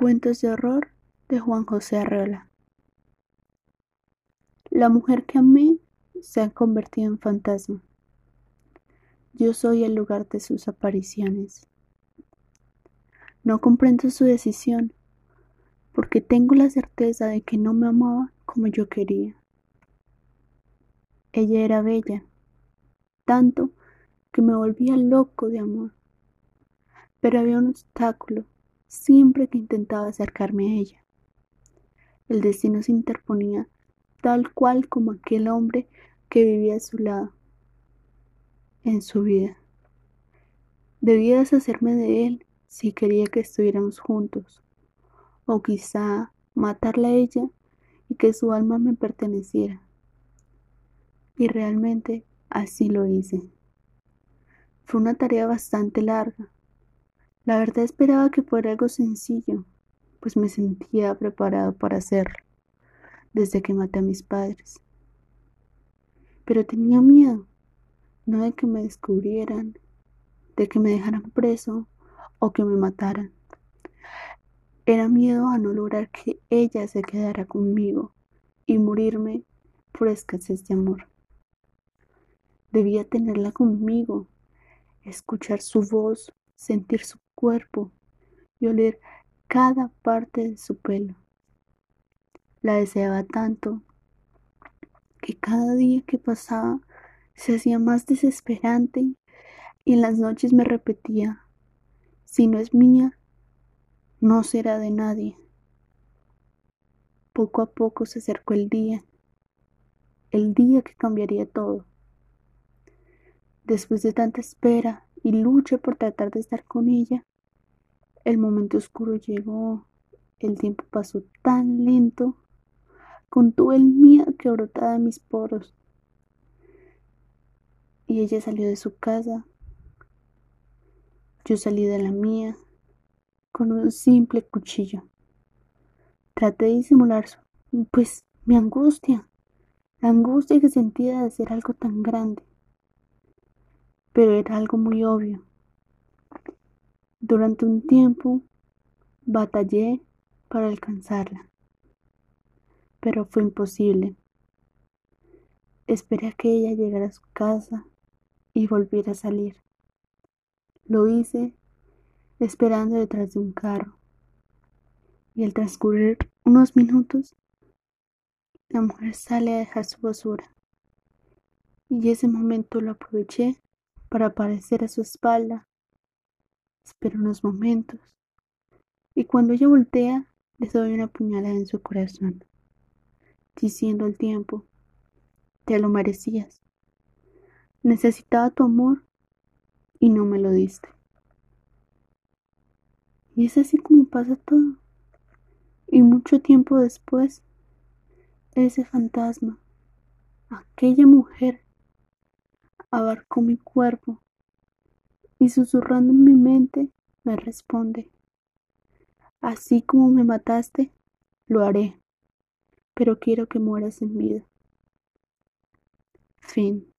Cuentos de horror de Juan José Arreola. La mujer que amé se ha convertido en fantasma. Yo soy el lugar de sus apariciones. No comprendo su decisión, porque tengo la certeza de que no me amaba como yo quería. Ella era bella, tanto que me volvía loco de amor. Pero había un obstáculo siempre que intentaba acercarme a ella. El destino se interponía tal cual como aquel hombre que vivía a su lado en su vida. Debía deshacerme de él si quería que estuviéramos juntos, o quizá matarla a ella y que su alma me perteneciera. Y realmente así lo hice. Fue una tarea bastante larga, la verdad esperaba que fuera algo sencillo, pues me sentía preparado para hacerlo, desde que maté a mis padres. Pero tenía miedo, no de que me descubrieran, de que me dejaran preso o que me mataran. Era miedo a no lograr que ella se quedara conmigo y morirme por escasez de amor. Debía tenerla conmigo, escuchar su voz, sentir su cuerpo y oler cada parte de su pelo. La deseaba tanto que cada día que pasaba se hacía más desesperante y en las noches me repetía, si no es mía, no será de nadie. Poco a poco se acercó el día, el día que cambiaría todo. Después de tanta espera y lucha por tratar de estar con ella, el momento oscuro llegó, el tiempo pasó tan lento, con todo el miedo que brotaba mis poros. Y ella salió de su casa, yo salí de la mía, con un simple cuchillo. Traté de disimular, pues, mi angustia, la angustia que sentía de hacer algo tan grande. Pero era algo muy obvio. Durante un tiempo batallé para alcanzarla, pero fue imposible. Esperé a que ella llegara a su casa y volviera a salir. Lo hice esperando detrás de un carro. Y al transcurrir unos minutos, la mujer sale a dejar su basura. Y ese momento lo aproveché para aparecer a su espalda Espero unos momentos y cuando ella voltea le doy una puñalada en su corazón, diciendo al tiempo, te lo merecías. Necesitaba tu amor y no me lo diste. Y es así como pasa todo. Y mucho tiempo después, ese fantasma, aquella mujer, abarcó mi cuerpo y susurrando en mi mente me responde, así como me mataste, lo haré, pero quiero que mueras en vida. Fin.